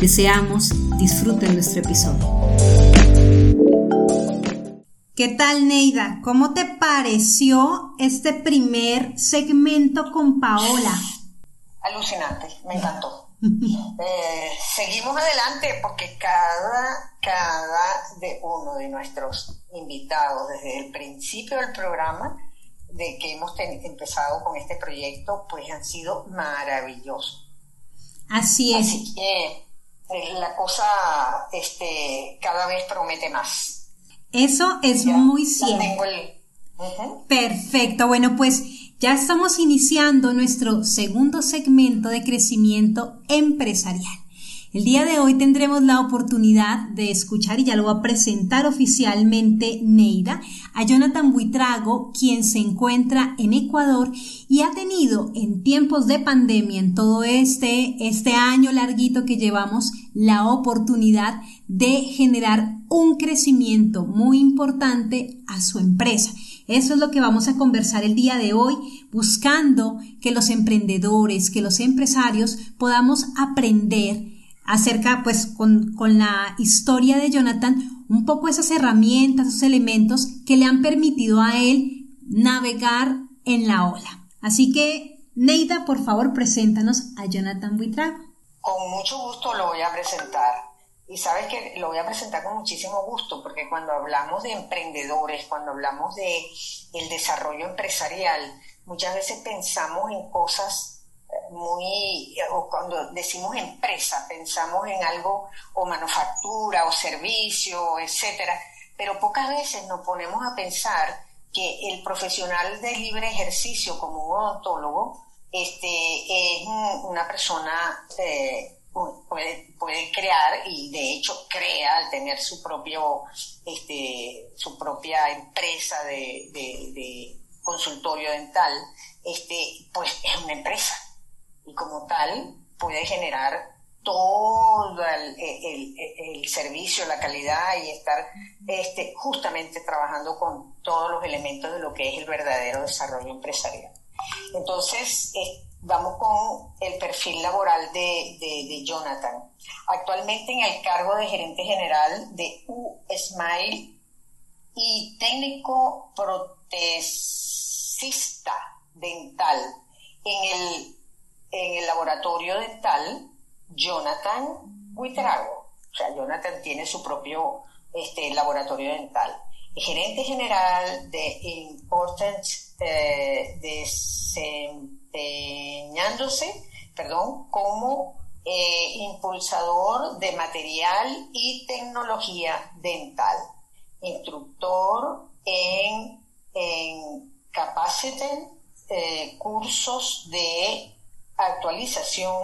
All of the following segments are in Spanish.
Deseamos disfruten nuestro episodio. ¿Qué tal, Neida? ¿Cómo te pareció este primer segmento con Paola? Alucinante, me encantó. Eh, seguimos adelante porque cada, cada de uno de nuestros invitados desde el principio del programa de que hemos empezado con este proyecto, pues han sido maravillosos. Así es. Así que eh, la cosa este, cada vez promete más. Eso es muy cierto. Perfecto. Bueno, pues ya estamos iniciando nuestro segundo segmento de crecimiento empresarial. El día de hoy tendremos la oportunidad de escuchar, y ya lo va a presentar oficialmente Neida, a Jonathan Buitrago, quien se encuentra en Ecuador y ha tenido en tiempos de pandemia, en todo este, este año larguito que llevamos, la oportunidad de generar un crecimiento muy importante a su empresa. Eso es lo que vamos a conversar el día de hoy, buscando que los emprendedores, que los empresarios podamos aprender acerca, pues, con, con, la historia de Jonathan, un poco esas herramientas, esos elementos que le han permitido a él navegar en la ola. Así que, Neida, por favor, preséntanos a Jonathan Buitrago. Con mucho gusto lo voy a presentar. Y sabes que lo voy a presentar con muchísimo gusto, porque cuando hablamos de emprendedores, cuando hablamos de el desarrollo empresarial, muchas veces pensamos en cosas muy, o cuando decimos empresa, pensamos en algo o manufactura o servicio, etcétera, pero pocas veces nos ponemos a pensar que el profesional de libre ejercicio como odontólogo este, es una persona eh, puede, puede crear y de hecho crea al tener su propio este, su propia empresa de, de, de consultorio dental este pues es una empresa y como tal puede generar todo el, servicio, la calidad y estar este, justamente trabajando con todos los elementos de lo que es el verdadero desarrollo empresarial. Entonces, vamos con el perfil laboral de, Jonathan. Actualmente en el cargo de gerente general de U-Smile y técnico protesista dental en el en el laboratorio dental Jonathan Buitrago. O sea, Jonathan tiene su propio este, laboratorio dental. Gerente general de Important eh, desempeñándose perdón, como eh, impulsador de material y tecnología dental, instructor en, en Capacity, eh, cursos de actualización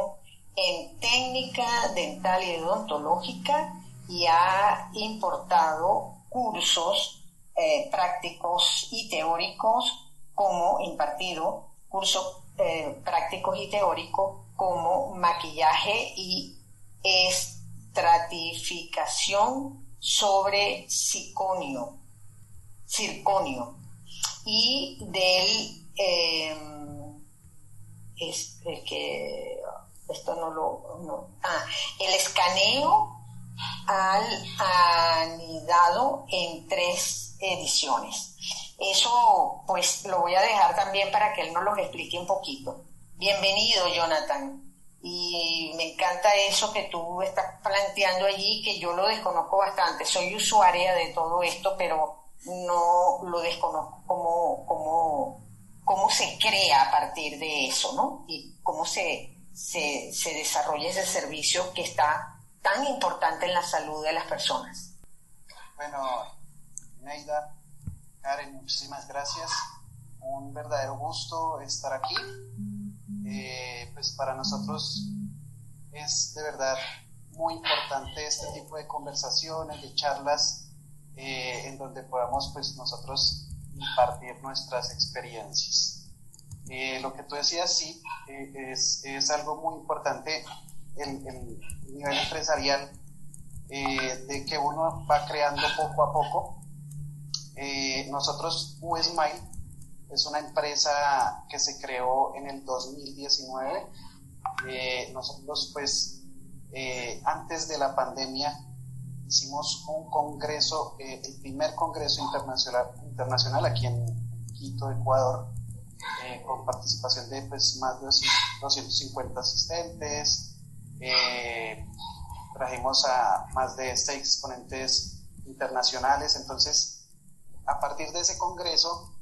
en técnica dental y odontológica y ha importado cursos eh, prácticos y teóricos como impartido cursos eh, prácticos y teóricos como maquillaje y estratificación sobre circonio, circonio. Y del eh, es, que esto no lo ah, el escaneo al anidado en tres ediciones. Eso pues lo voy a dejar también para que él nos lo explique un poquito. Bienvenido Jonathan. Y me encanta eso que tú estás planteando allí que yo lo desconozco bastante. Soy usuaria de todo esto pero no lo desconozco como, como cómo se crea a partir de eso, ¿no? Y cómo se, se, desarrolla ese servicio que está tan importante en la salud de las personas. Bueno, Neida, Karen, muchísimas gracias. Un verdadero gusto estar aquí. Eh, pues para nosotros es de verdad muy importante este tipo de conversaciones, de charlas, eh, en donde podamos pues nosotros impartir nuestras experiencias. Eh, lo que tú decías, sí, eh, es, es, algo muy importante el, el nivel empresarial, de que uno va creando poco a poco. nosotros, USMILE, es una empresa que se creó en el 2019. nosotros pues eh, antes de la pandemia hicimos un congreso, eh, el primer congreso internacional, internacional aquí en Quito, Ecuador, eh, con participación de pues, más de 250 asistentes. trajimos a más de seis exponentes internacionales. Entonces, a partir de ese congreso,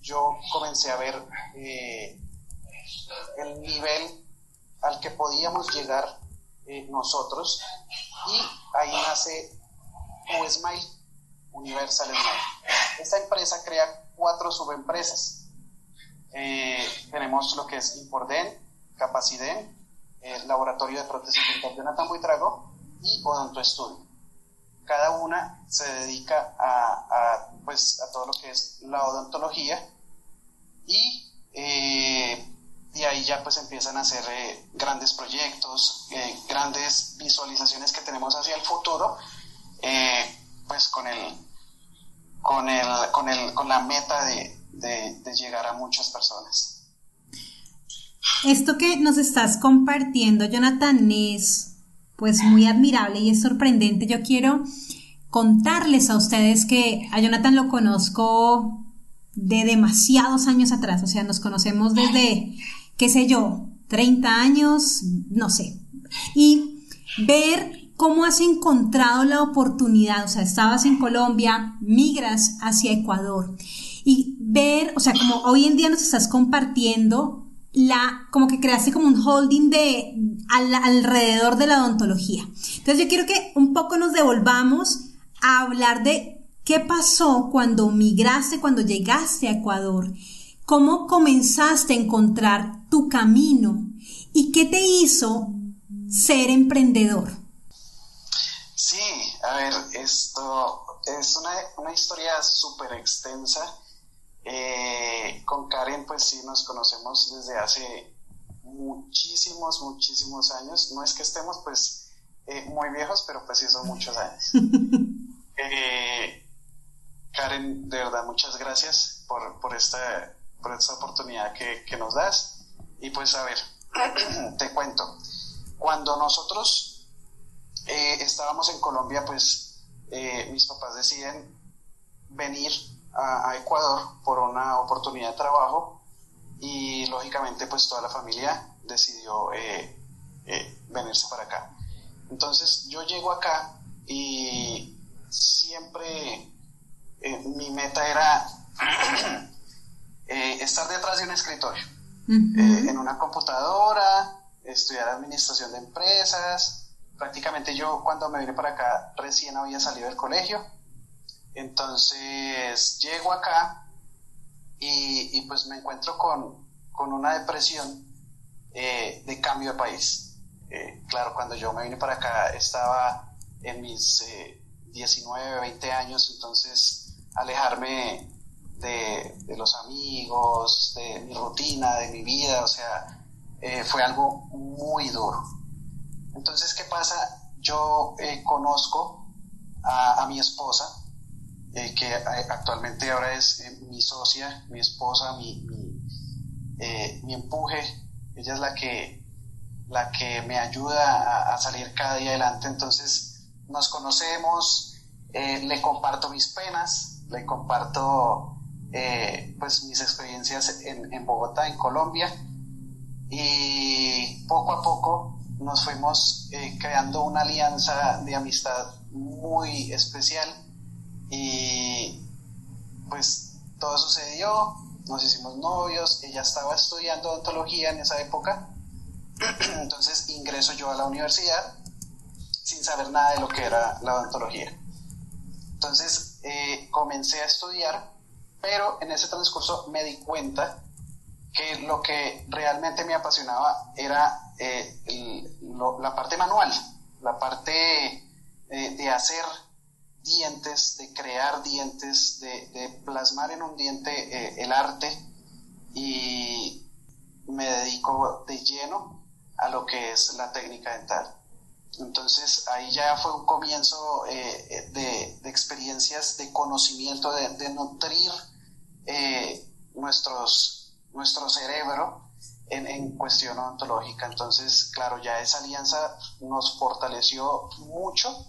yo comencé a ver el nivel al que podíamos llegar eh, nosotros y ahí nace USMILE, Universal Smile. Esta empresa crea cuatro subempresas. Eh, tenemos lo que es Imporden, Capaciden, el Laboratorio de Prótesis Dental Jonathan Buitrago y Odonto Studio. Cada una se dedica a, pues, a todo lo que es la odontología y eh, y ahí ya pues empiezan a hacer eh, grandes proyectos, eh, grandes visualizaciones que tenemos hacia el futuro, eh, pues con el, con el, con el, con la meta de, de, llegar a muchas personas. Esto que nos estás compartiendo, Jonathan, es pues muy admirable y es sorprendente. Yo quiero contarles a ustedes que a Jonathan lo conozco de demasiados años atrás, o sea, nos conocemos desde qué sé yo, 30 años, no sé. Y ver cómo has encontrado la oportunidad, o sea, estabas en Colombia, migras hacia Ecuador y ver, o sea, como hoy en día nos estás compartiendo la, como que creaste como un holding de alrededor de la odontología. Entonces yo quiero que un poco nos devolvamos a hablar de qué pasó cuando migraste, cuando llegaste a Ecuador ¿Cómo comenzaste a encontrar tu camino y qué te hizo ser emprendedor? Sí, a ver, esto es una, historia súper extensa. Eh, con Karen, pues sí, nos conocemos desde hace muchísimos, muchísimos años. No es que estemos, pues, eh, muy viejos, pero pues sí son muchos años. Eh, Karen, de verdad, muchas gracias por, por esta por esta oportunidad que, que nos das. Y pues a ver, te cuento, cuando nosotros eh, estábamos en Colombia, pues eh, mis papás deciden venir a, Ecuador por una oportunidad de trabajo y lógicamente pues toda la familia decidió eh, venirse para acá. Entonces yo llego acá y siempre mi meta era Eh, estar detrás de un escritorio, eh, en una computadora, estudiar administración de empresas. Prácticamente yo cuando me vine para acá recién había salido del colegio. Entonces llego acá y, pues me encuentro con, con una depresión eh, de cambio de país. claro, cuando yo me vine para acá estaba en mis 19, 20 años, entonces alejarme de, los amigos, de mi rutina, de mi vida, o sea, eh, fue algo muy duro. Entonces, ¿qué pasa? Yo eh, conozco a, mi esposa, eh, que actualmente ahora es mi socia, mi esposa, mi, mi, empuje, ella es la que, la que me ayuda a, a salir cada día adelante, entonces nos conocemos, le comparto mis penas, le comparto eh, pues mis experiencias en, Bogotá, en Colombia, y poco a poco nos fuimos eh, creando una alianza de amistad muy especial. Y pues todo sucedió, nos hicimos novios, ella estaba estudiando odontología en esa época, entonces ingreso yo a la universidad sin saber nada de lo que era la odontología. Entonces eh, comencé a estudiar pero en ese transcurso me di cuenta que lo que realmente me apasionaba era eh, la parte manual, la parte de hacer dientes, de crear dientes, de, plasmar en un diente eh, el arte y me dedico de lleno a lo que es la técnica dental. Entonces ahí ya fue un comienzo eh, de, experiencias de conocimiento, de, nutrir eh, nuestros, nuestro cerebro en, cuestión odontológica. Entonces, claro, ya esa alianza nos fortaleció mucho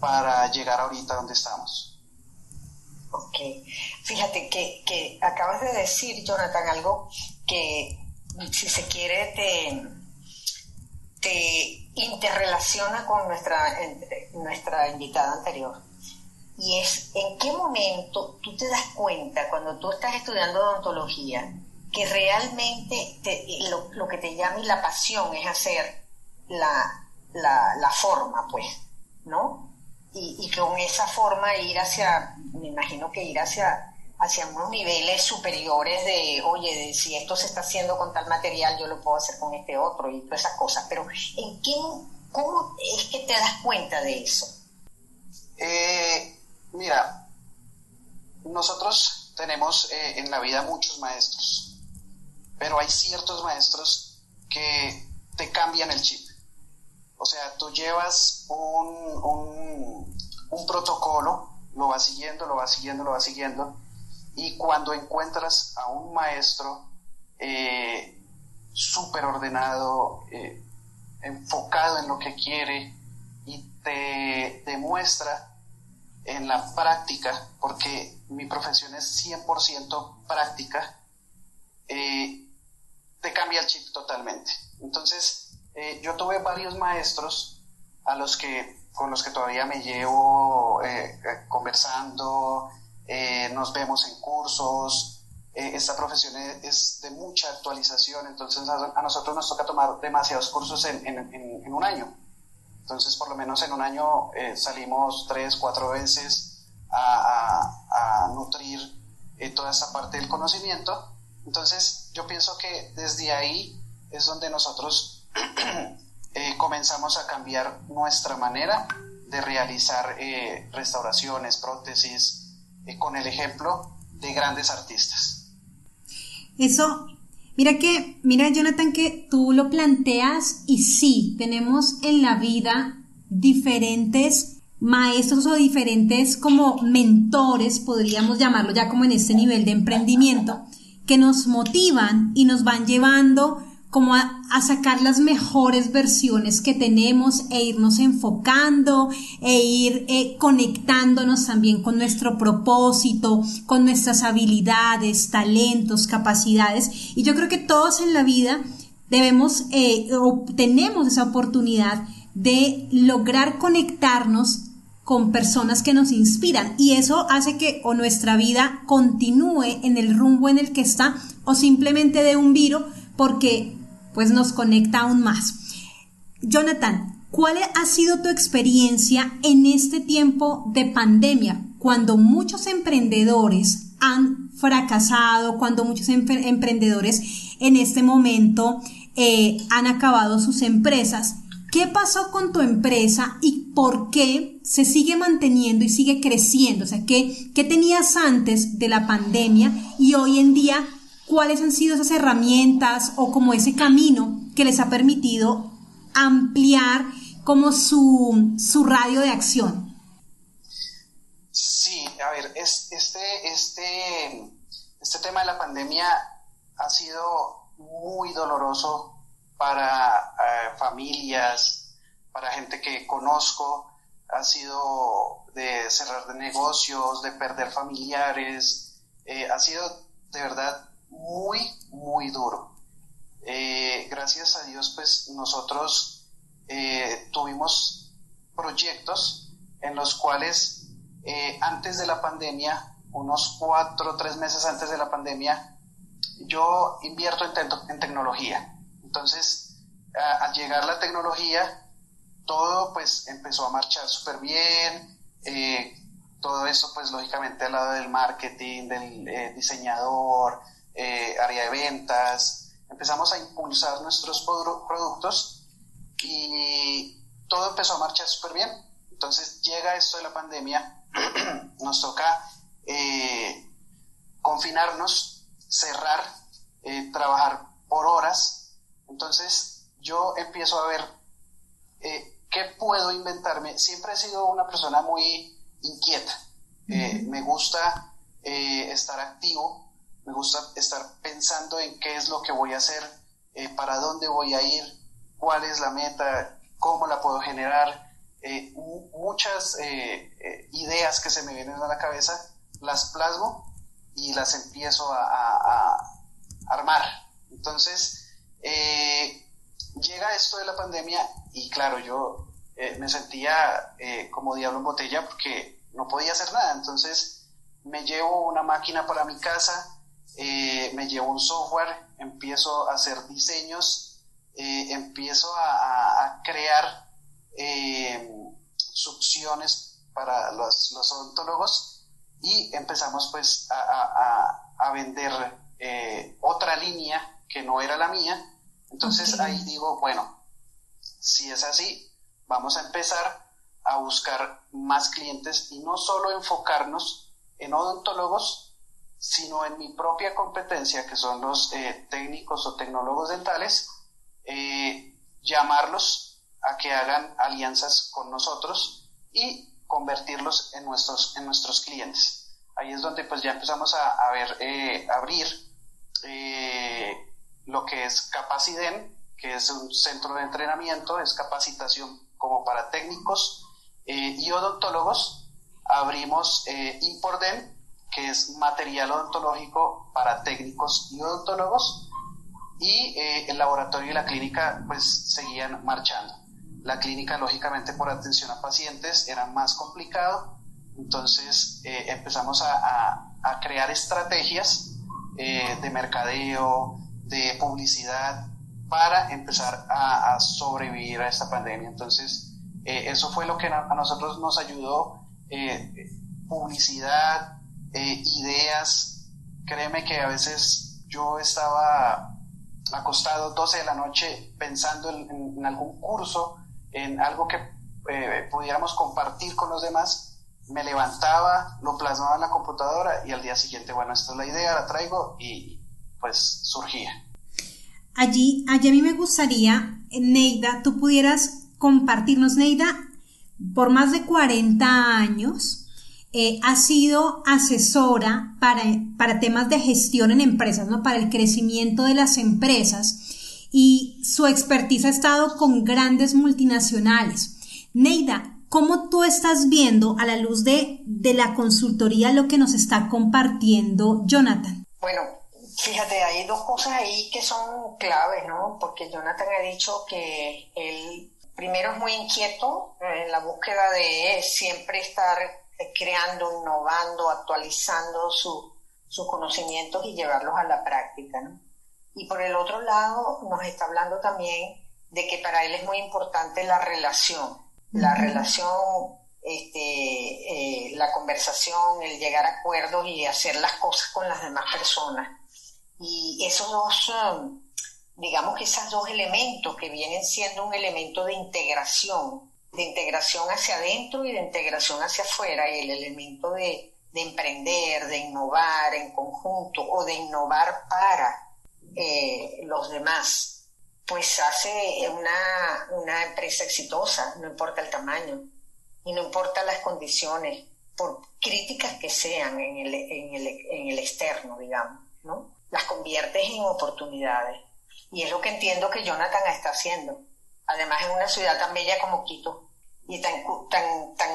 para llegar ahorita donde estamos. Ok, fíjate que, que acabas de decir, Jonathan, algo que si se quiere te, te interrelaciona con nuestra, nuestra invitada anterior. Y es en qué momento tú te das cuenta cuando tú estás estudiando odontología que realmente lo, lo, que te llama y la pasión es hacer la, la, la forma, pues, ¿no? y, con esa forma ir hacia, me imagino que ir hacia, hacia unos niveles superiores de, oye, si esto se está haciendo con tal material, yo lo puedo hacer con este otro y todas esas cosas. Pero, ¿en qué, ¿cómo es que te das cuenta de eso? Eh, mira, nosotros tenemos eh, en la vida muchos maestros, pero hay ciertos maestros que te cambian el chip. O sea, tú llevas un, protocolo, lo vas siguiendo, lo vas siguiendo, lo vas siguiendo, y cuando encuentras a un maestro eh, súper ordenado, eh, enfocado en lo que quiere y te demuestra en la práctica, porque mi profesión es 100% práctica, eh, te cambia el chip totalmente. Entonces, eh, yo tuve varios maestros a los que, con los que todavía me llevo eh, eh, conversando, nos vemos en cursos. esta profesión es, de mucha actualización, entonces a, nosotros nos toca tomar demasiados cursos en, un año. Entonces, por lo menos en un año salimos tres, cuatro veces a, nutrir toda esta parte del conocimiento. Entonces, yo pienso que desde ahí es donde nosotros Eh, comenzamos a cambiar nuestra manera de realizar eh, restauraciones, prótesis, eh, con el ejemplo de grandes artistas. Eso, mira que, mira Jonathan, que tú lo planteas y sí, tenemos en la vida diferentes maestros o diferentes como mentores, podríamos llamarlo ya como en este nivel de emprendimiento, que nos motivan y nos van llevando como a, sacar las mejores versiones que tenemos e irnos enfocando e ir eh, conectándonos también con nuestro propósito, con nuestras habilidades, talentos, capacidades. Y yo creo que todos en la vida debemos eh, o tenemos esa oportunidad de lograr conectarnos con personas que nos inspiran y eso hace que o nuestra vida continúe en el rumbo en el que está o simplemente de un viro porque pues nos conecta aún más. Jonathan, ¿cuál ha sido tu experiencia en este tiempo de pandemia, cuando muchos emprendedores han fracasado, cuando muchos emprendedores en este momento eh, han acabado sus empresas? ¿Qué pasó con tu empresa y por qué se sigue manteniendo y sigue creciendo? O sea, ¿qué, qué tenías antes de la pandemia y hoy en día cuáles han sido esas herramientas o como ese camino que les ha permitido ampliar como su, su radio de acción. Sí, a ver, es, este, este, este tema de la pandemia ha sido muy doloroso para eh, familias, para gente que conozco, ha sido de cerrar de negocios, de perder familiares, eh, ha sido de verdad muy, muy duro. Eh, gracias a Dios, pues nosotros eh, tuvimos proyectos en los cuales eh, antes de la pandemia, unos cuatro o tres meses antes de la pandemia, yo invierto en, tecnología. Entonces, al llegar la tecnología, todo pues empezó a marchar súper bien. todo eso pues lógicamente al lado del marketing, del diseñador, eh, área de ventas, empezamos a impulsar nuestros productos y todo empezó a marchar súper bien. Entonces llega esto de la pandemia, nos toca eh, confinarnos, cerrar, eh, trabajar por horas. Entonces yo empiezo a ver eh, qué puedo inventarme. Siempre he sido una persona muy inquieta. me gusta estar activo, me gusta estar pensando en qué es lo que voy a hacer, para dónde voy a ir, cuál es la meta, cómo la puedo generar. muchas ideas que se me vienen a la cabeza las plasmo y las empiezo a, armar. Entonces, eh, llega esto de la pandemia y claro, yo eh, me sentía eh, como diablo en botella porque no podía hacer nada. Entonces, me llevo una máquina para mi casa, me llevo un software, empiezo a hacer diseños, empiezo a, crear succiones para los, los odontólogos y empezamos pues a, vender eh, otra línea que no era la mía. Entonces ahí digo, bueno, si es así, vamos a empezar a buscar más clientes y no solo enfocarnos en odontólogos, sino en mi propia competencia, que son los eh, técnicos o tecnólogos dentales, eh, llamarlos a que hagan alianzas con nosotros y convertirlos en nuestros, en nuestros clientes. Ahí es donde pues ya empezamos a, ver, eh, abrir lo que es Capaciden, que es un centro de entrenamiento, es capacitación como para técnicos y odontólogos. Abrimos Imporden, que es material odontológico para técnicos y odontólogos. Y el laboratorio y la clínica pues seguían marchando. La clínica, lógicamente, por atención a pacientes era más complicado. Entonces eh, empezamos a, crear estrategias eh, de mercadeo, de publicidad, para empezar a, sobrevivir a esta pandemia. Entonces, eh, eso fue lo que a nosotros nos ayudó. publicidad, ideas. Créeme que a veces yo estaba acostado 12 de la noche pensando en algún curso en algo que eh, pudiéramos compartir con los demás, me levantaba, lo plasmaba en la computadora y al día siguiente, bueno, esta es la idea, la traigo y pues surgía. Allí, allí a mí me gustaría, Neida, tú pudieras compartirnos, Neida, por más de 40 años, eh, ha sido asesora para, para temas de gestión en empresas, ¿no? Para el crecimiento de las empresas y su expertise ha estado con grandes multinacionales. Neida, ¿cómo tú estás viendo a la luz de, de la consultoría lo que nos está compartiendo Jonathan? Bueno, fíjate, hay dos cosas ahí que son claves, ¿no? Porque Jonathan ha dicho que él primero es muy inquieto en la búsqueda de siempre estar creando, innovando, actualizando sus conocimientos y llevarlos a la práctica, ¿no? Y por el otro lado, nos está hablando también de que para él es muy importante la relación, la relación, este, eh, la conversación, el llegar a acuerdos y hacer las cosas con las demás personas. Y esos dos, um, digamos que esos dos elementos que vienen siendo un elemento de integración, de integración hacia adentro y de integración hacia afuera, y el elemento de, de emprender, de innovar en conjunto o de innovar para eh, los demás, pues hace una, una empresa exitosa, no importa el tamaño y no importa las condiciones, por críticas que sean en el, en el, en el externo, digamos, ¿no? Las conviertes en oportunidades. Y es lo que entiendo que Jonathan está haciendo. Además, en una ciudad tan bella como Quito y tan, tan, tan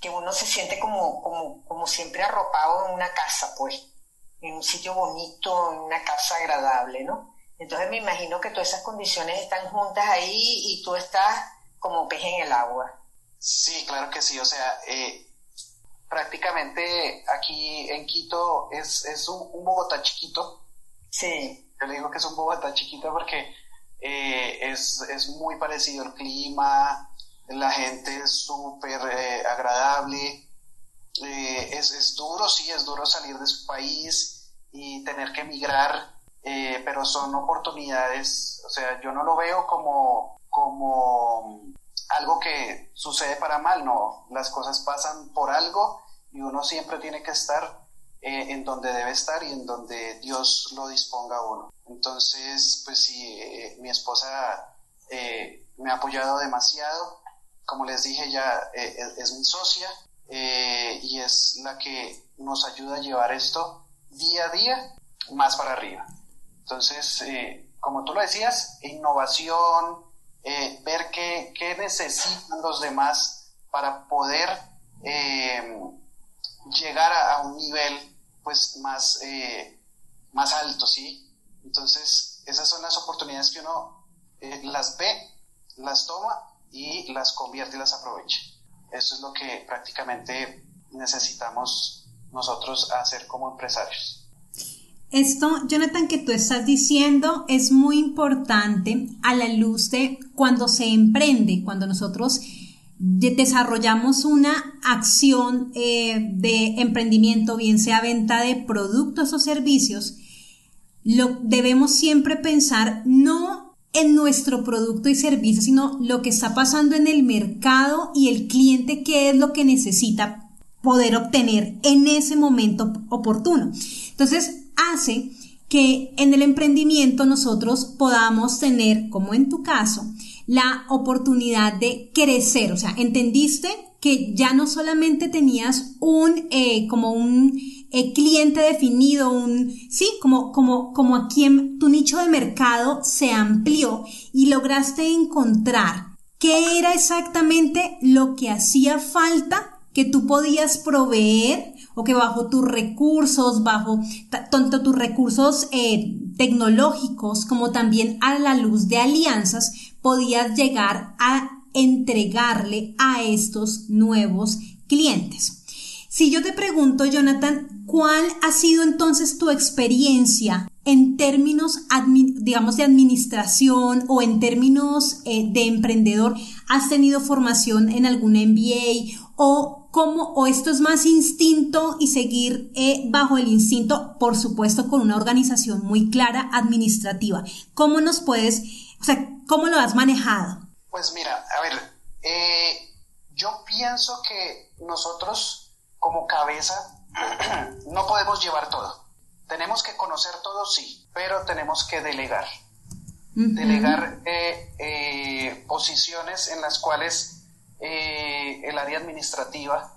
que uno se siente como, como, como siempre arropado en una casa, pues en un sitio bonito, en una casa agradable, ¿no? Entonces me imagino que todas esas condiciones están juntas ahí y tú estás como pez en el agua. Sí, claro que sí, o sea, eh, prácticamente aquí en Quito es, es un, Bogotá chiquito. Sí. Yo le digo que es un Bogotá chiquito porque eh, es, es, muy parecido el clima, la gente es súper eh, agradable, eh, es, es, duro, sí, es duro salir de su país y tener que emigrar, eh, pero son oportunidades, o sea, yo no lo veo como, como algo que sucede para mal, no, las cosas pasan por algo y uno siempre tiene que estar eh, en donde debe estar y en donde Dios lo disponga a uno. Entonces, pues sí, eh, mi esposa eh, me ha apoyado demasiado, como les dije, ya es, mi socia y es la que nos ayuda a llevar esto día a día más para arriba. Entonces, como tú lo decías, innovación, ver qué, qué, necesitan los demás para poder llegar a, un nivel pues más, eh, más alto, ¿sí? Entonces, esas son las oportunidades que uno eh, las ve, las toma y las convierte y las aprovecha. Eso es lo que prácticamente necesitamos nosotros hacer como empresarios. Esto, Jonathan, que tú estás diciendo es muy importante a la luz de cuando se emprende, cuando nosotros desarrollamos una acción eh, de emprendimiento, bien sea venta de productos o servicios, lo debemos siempre pensar no en nuestro producto y servicio, sino lo que está pasando en el mercado y el cliente qué es lo que necesita poder obtener en ese momento oportuno. Entonces, hace que en el emprendimiento nosotros podamos tener, como en tu caso, la oportunidad de crecer, o sea, entendiste que ya no solamente tenías un, eh, como un eh, cliente definido, un, sí, como, como, como a quien tu nicho de mercado se amplió y lograste encontrar qué era exactamente lo que hacía falta que tú podías proveer o que bajo tus recursos, bajo tanto tus recursos eh, tecnológicos como también a la luz de alianzas, podías llegar a entregarle a estos nuevos clientes. Si yo te pregunto, Jonathan, ¿cuál ha sido entonces tu experiencia en términos, digamos, de administración o en términos eh, de emprendedor? ¿Has tenido formación en algún MBA o cómo, o esto es más instinto y seguir eh, bajo el instinto, por supuesto, con una organización muy clara administrativa? ¿Cómo nos puedes, o sea, cómo lo has manejado? Pues mira, a ver, eh, yo pienso que nosotros como cabeza no podemos llevar todo. Tenemos que conocer todo, sí, pero tenemos que delegar. Delegar eh, eh, posiciones en las cuales el área administrativa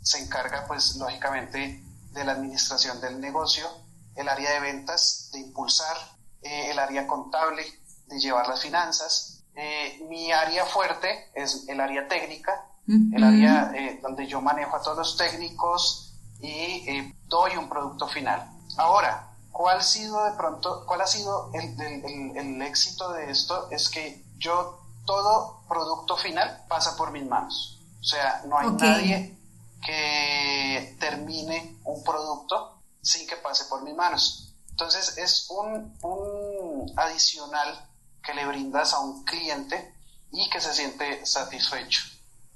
se encarga, pues, lógicamente, de la administración del negocio, el área de ventas, de impulsar, el área contable, de llevar las finanzas, eh, mi área fuerte es el área técnica, el área eh, donde yo manejo a todos los técnicos y eh, doy un producto final. Ahora, ¿cuál ha sido de pronto, cuál ha sido el, éxito de esto? Es que yo todo producto final pasa por mis manos. O sea, no hay nadie que termine un producto sin que pase por mis manos. Entonces es un, un adicional que le brindas a un cliente y que se siente satisfecho.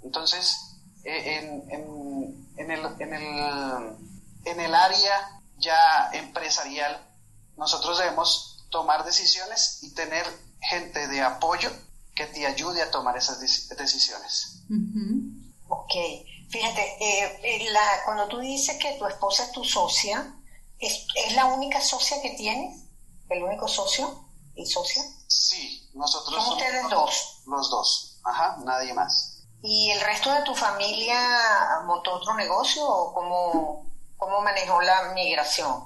Entonces, eh, en, el, área ya empresarial, nosotros debemos tomar decisiones y tener gente de apoyo que te ayude a tomar esas decisiones. Ok, fíjate, eh, eh, cuando tú dices que tu esposa es tu socia, ¿es, ¿es la única socia que tienes? ¿El único socio y socia? Sí, nosotros ¿Son ustedes dos? Los dos, ajá, nadie más. ¿Y el resto de tu familia montó otro negocio o cómo, cómo manejó la migración?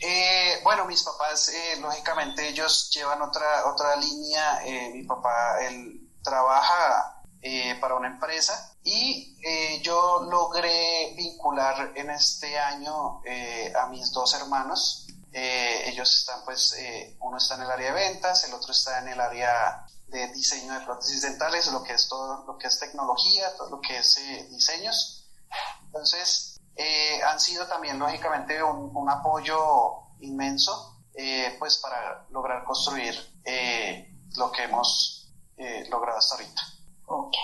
Eh, bueno, mis papás, eh, lógicamente, ellos llevan otra, otra línea. Eh, mi papá, él trabaja para una empresa y yo logré vincular en este año a mis dos hermanos eh, ellos están, pues, eh, uno está en el área de ventas, el otro está en el área de diseño de prótesis dentales, lo que es todo lo que es tecnología, todo lo que es eh, diseños. Entonces, han sido también, lógicamente, un, apoyo inmenso, pues, para lograr construir lo que hemos logrado hasta ahorita. Ok.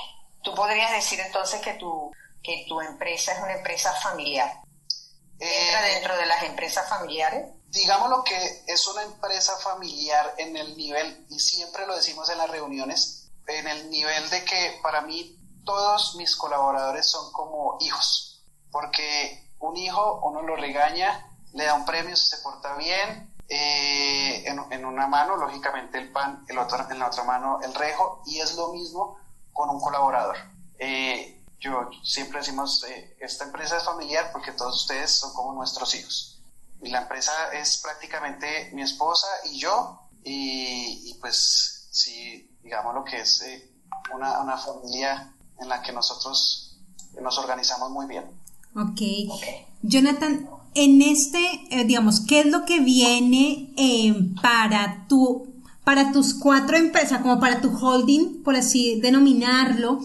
¿Tú podrías decir entonces que tu, que tu empresa es una empresa familiar? ¿Entra dentro de las empresas familiares? Digamos lo que es una empresa familiar en el nivel, y siempre lo decimos en las reuniones, en el nivel de que para mí todos mis colaboradores son como hijos, porque un hijo uno lo regaña, le da un premio si se porta bien, eh, en, una mano lógicamente el pan, el otro, en la otra mano el rejo, y es lo mismo con un colaborador. Eh, yo siempre decimos, eh, esta empresa es familiar porque todos ustedes son como nuestros hijos. Y la empresa es prácticamente mi esposa y yo, y, pues sí, digamos lo que es una, una familia en la que nosotros nos organizamos muy bien. Ok. Jonathan, en este, eh, digamos, ¿qué es lo que viene eh, para tu, para tus cuatro empresas, como para tu holding, por así denominarlo,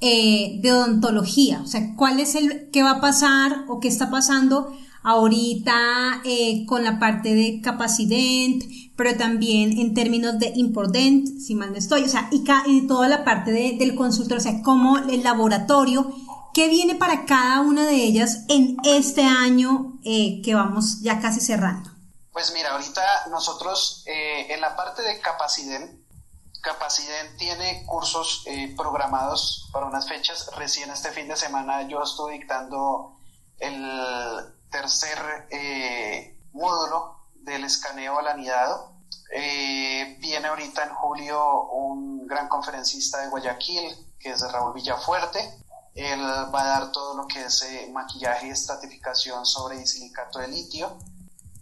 eh, de odontología? O sea, ¿cuál es el, qué va a pasar o qué está pasando ahorita con la parte de capacidad, pero también en términos de important, si mal no estoy, o sea, y, toda la parte del consultor, o sea, cómo el laboratorio ¿Qué viene para cada una de ellas en este año eh, que vamos ya casi cerrando? Pues mira, ahorita nosotros eh, en la parte de capacidad, capacidad tiene cursos eh, programados para unas fechas. Recién este fin de semana yo estoy dictando el tercer módulo del escaneo al anidado. viene ahorita en julio un gran conferencista de Guayaquil, que es Raúl Villafuerte. Él va a dar todo lo que es eh, maquillaje y estratificación sobre silicato de litio.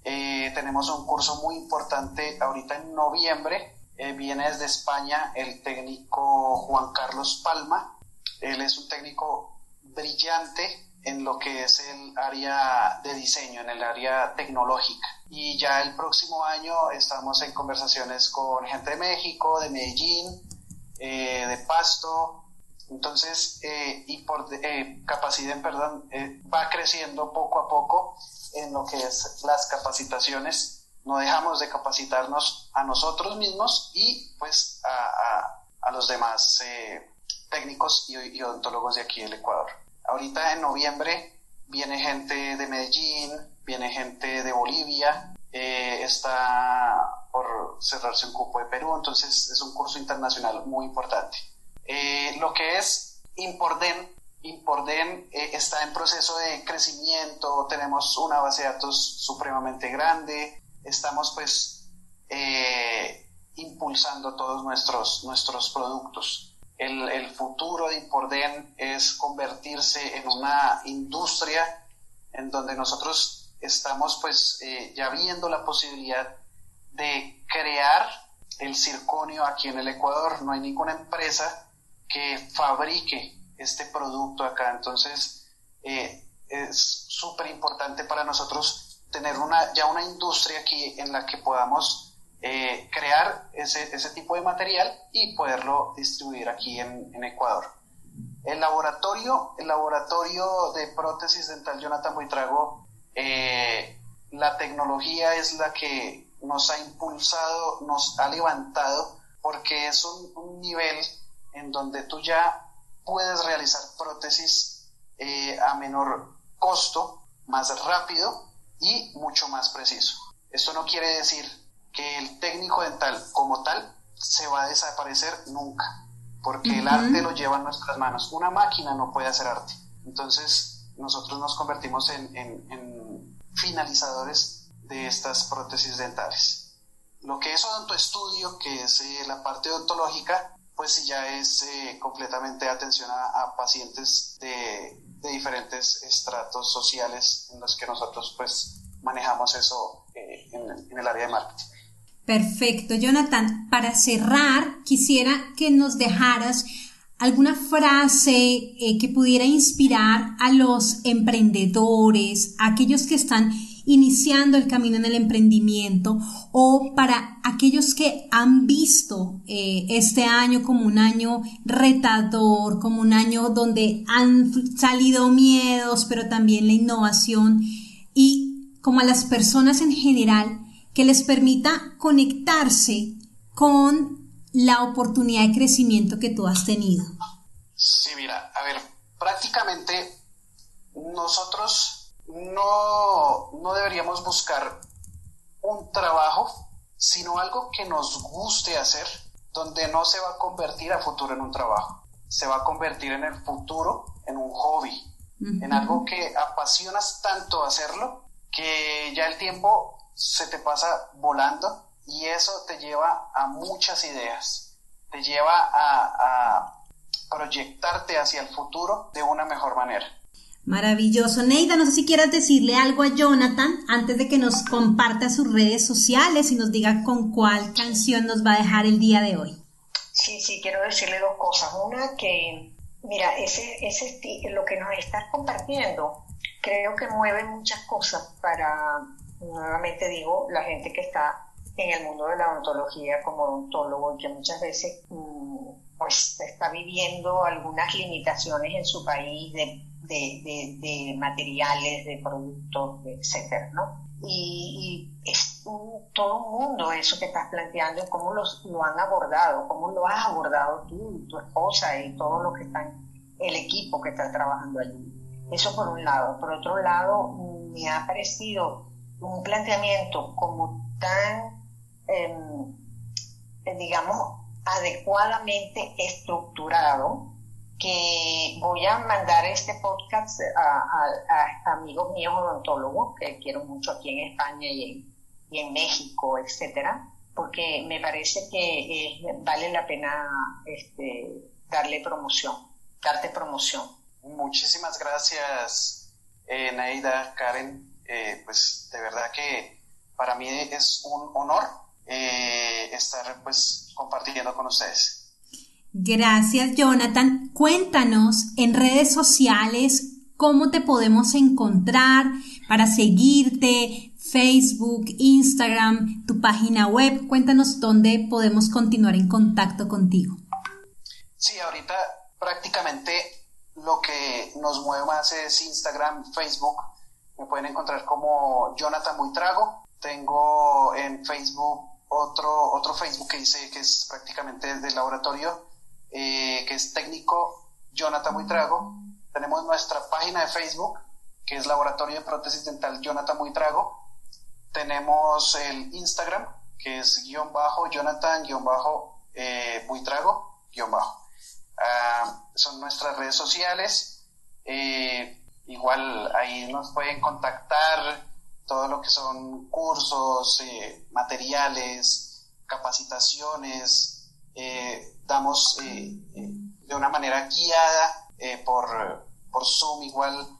Eh, tenemos un curso muy importante ahorita en noviembre. Eh, viene desde España el técnico Juan Carlos Palma. Él es un técnico brillante en lo que es el área de diseño, en el área tecnológica. Y ya el próximo año estamos en conversaciones con gente de México, de Medellín, de Pasto, entonces, eh, y por eh, capacidad, perdón, eh, va creciendo poco a poco en lo que es las capacitaciones. No dejamos de capacitarnos a nosotros mismos y pues a, los demás técnicos y, odontólogos de aquí del Ecuador. Ahorita en noviembre viene gente de Medellín, viene gente de Bolivia, está por cerrarse un cupo de Perú, entonces es un curso internacional muy importante. Eh, lo que es Imporden, Imporden eh, está en proceso de crecimiento, tenemos una base de datos supremamente grande, estamos pues eh, impulsando todos nuestros, nuestros productos. El, el, futuro de Imporden es convertirse en una industria en donde nosotros estamos pues ya viendo la posibilidad de crear el circonio aquí en el Ecuador. No hay ninguna empresa que fabrique este producto acá. Entonces, eh, es súper importante para nosotros tener una, ya una industria aquí en la que podamos eh, crear ese, ese, tipo de material y poderlo distribuir aquí en, en, Ecuador. El laboratorio, el laboratorio de prótesis dental Jonathan Buitrago, eh, la tecnología es la que nos ha impulsado, nos ha levantado, porque es un, un nivel en donde tú ya puedes realizar prótesis eh, a menor costo, más rápido y mucho más preciso. Esto no quiere decir que el técnico dental como tal se va a desaparecer nunca, porque el arte lo lleva en nuestras manos. Una máquina no puede hacer arte. Entonces nosotros nos convertimos en, finalizadores de estas prótesis dentales. Lo que es odontoestudio, que es eh, la parte odontológica, pues sí ya es eh, completamente atención a, pacientes de, diferentes estratos sociales en los que nosotros pues manejamos eso eh, en, el área de marketing. Perfecto, Jonathan. Para cerrar, quisiera que nos dejaras alguna frase eh, que pudiera inspirar a los emprendedores, a aquellos que están iniciando el camino en el emprendimiento o para aquellos que han visto eh, este año como un año retador, como un año donde han salido miedos, pero también la innovación y como a las personas en general que les permita conectarse con la oportunidad de crecimiento que tú has tenido. Sí, mira, a ver, prácticamente nosotros no, no deberíamos buscar un trabajo, sino algo que nos guste hacer donde no se va a convertir a futuro en un trabajo, se va a convertir en el futuro en un hobby, en algo que apasionas tanto hacerlo que ya el tiempo se te pasa volando y eso te lleva a muchas ideas, te lleva a, a proyectarte hacia el futuro de una mejor manera. Maravilloso. Neida, no sé si quieras decirle algo a Jonathan antes de que nos comparta sus redes sociales y nos diga con cuál canción nos va a dejar el día de hoy. Sí, sí, quiero decirle dos cosas. Una que, mira, ese, ese, lo que nos estás compartiendo creo que mueve muchas cosas para, nuevamente digo, la gente que está en el mundo de la odontología como odontólogo y que muchas veces mm, pues está viviendo algunas limitaciones en su país de de, materiales, de productos, etcétera, ¿no? Y, es todo un mundo eso que estás planteando, cómo los, lo han abordado, cómo lo has abordado tú, tu esposa y todo lo que están, el equipo que está trabajando allí. Eso por un lado. Por otro lado, me ha parecido un planteamiento como tan, em, digamos, adecuadamente estructurado, que voy a mandar este podcast a, amigos míos odontólogos que quiero mucho aquí en España y en, México, etcétera, porque me parece que vale la pena este, darle promoción, darte promoción. Muchísimas gracias, eh, Naida, Karen. Eh, pues de verdad que para mí es un honor eh, estar pues compartiendo con ustedes. Gracias, Jonathan. Cuéntanos en redes sociales cómo te podemos encontrar para seguirte, Facebook, Instagram, tu página web. Cuéntanos dónde podemos continuar en contacto contigo. Sí, ahorita prácticamente lo que nos mueve más es Instagram, Facebook. Me pueden encontrar como Jonathan Buitrago. Tengo en Facebook otro, otro Facebook que hice que es prácticamente desde el laboratorio eh, que es técnico Jonathan Muitrago. Tenemos nuestra página de Facebook, que es Laboratorio de Prótesis Dental Jonathan Muitrago. Tenemos el Instagram, que es guion bajo Jonathan guion bajo eh, Buitrago guion bajo. Ah, son nuestras redes sociales. Eh, igual ahí nos pueden contactar todo lo que son cursos, materiales, capacitaciones, eh, damos eh, eh, de una manera guiada eh, por, por Zoom igual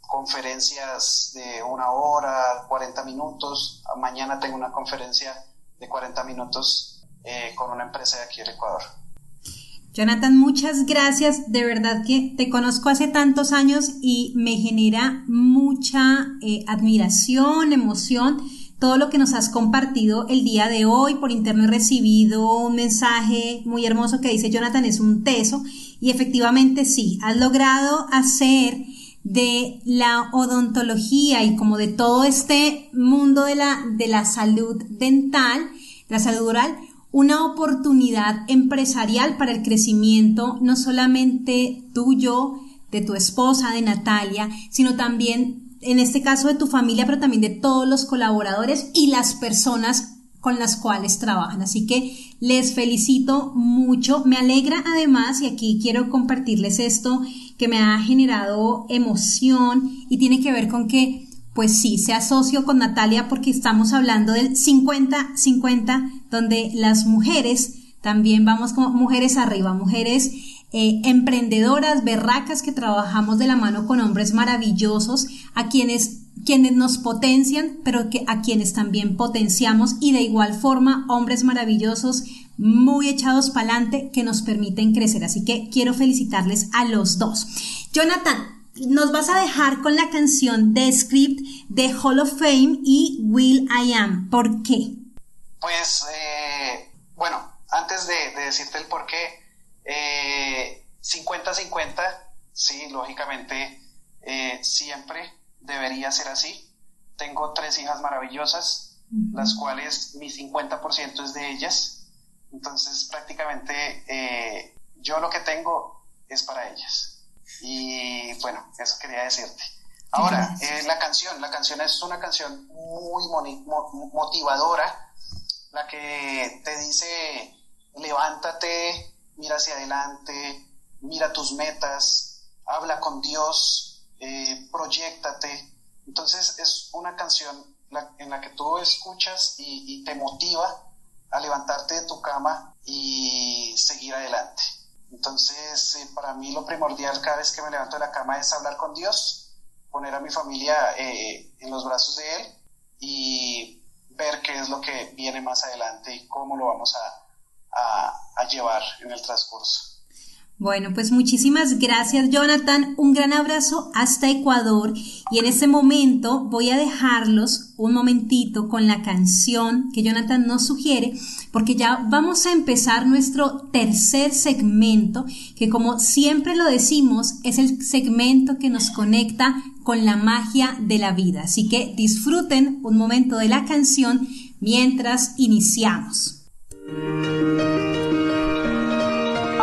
conferencias de una hora, 40 minutos. Mañana tengo una conferencia de 40 minutos con una empresa de aquí del Ecuador. Jonathan, muchas gracias. De verdad que te conozco hace tantos años y me genera mucha admiración, emoción todo lo que nos has compartido el día de hoy. Por interno he recibido un mensaje muy hermoso que dice Jonathan es un teso y efectivamente sí, has logrado hacer de la odontología y como de todo este mundo de la, de la salud dental, la salud oral, una oportunidad empresarial para el crecimiento no solamente tuyo, de tu esposa, de Natalia, sino también en este caso de tu familia, pero también de todos los colaboradores y las personas con las cuales trabajan. Así que les felicito mucho. Me alegra además, y aquí quiero compartirles esto que me ha generado emoción y tiene que ver con que, pues sí, se asocio con Natalia porque estamos hablando del 50-50, donde las mujeres también vamos como mujeres arriba, mujeres eh, emprendedoras, berracas que trabajamos de la mano con hombres maravillosos, a quienes quienes nos potencian, pero que a quienes también potenciamos y de igual forma hombres maravillosos muy echados para adelante que nos permiten crecer. Así que quiero felicitarles a los dos. Jonathan, nos vas a dejar con la canción de Script de Hall of Fame y Will I Am. ¿Por qué? Pues, eh, bueno, antes de, de decirte el por qué, 50-50, eh, sí, lógicamente, eh, siempre debería ser así. Tengo tres hijas maravillosas, las cuales mi 50% es de ellas. Entonces, prácticamente, eh, yo lo que tengo es para ellas. Y bueno, eso quería decirte. Ahora, la canción, la canción es una canción muy motivadora, la que te dice levántate, mira hacia adelante, mira tus metas, habla con Dios, eh, proyectate. Entonces es una canción en la que tú escuchas y, te motiva a levantarte de tu cama y seguir adelante. Entonces, eh, para mí lo primordial cada vez que me levanto de la cama es hablar con Dios, poner a mi familia eh, en los brazos de Él y ver qué es lo que viene más adelante y cómo lo vamos a llevar en el transcurso. Bueno, pues muchísimas gracias Jonathan, un gran abrazo hasta Ecuador y en este momento voy a dejarlos un momentito con la canción que Jonathan nos sugiere porque ya vamos a empezar nuestro tercer segmento que como siempre lo decimos es el segmento que nos conecta con la magia de la vida. Así que disfruten un momento de la canción mientras iniciamos.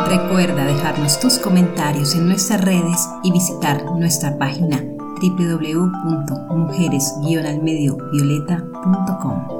Recuerda dejarnos tus comentarios en nuestras redes y visitar nuestra página www.mujeres-almediovioleta.com.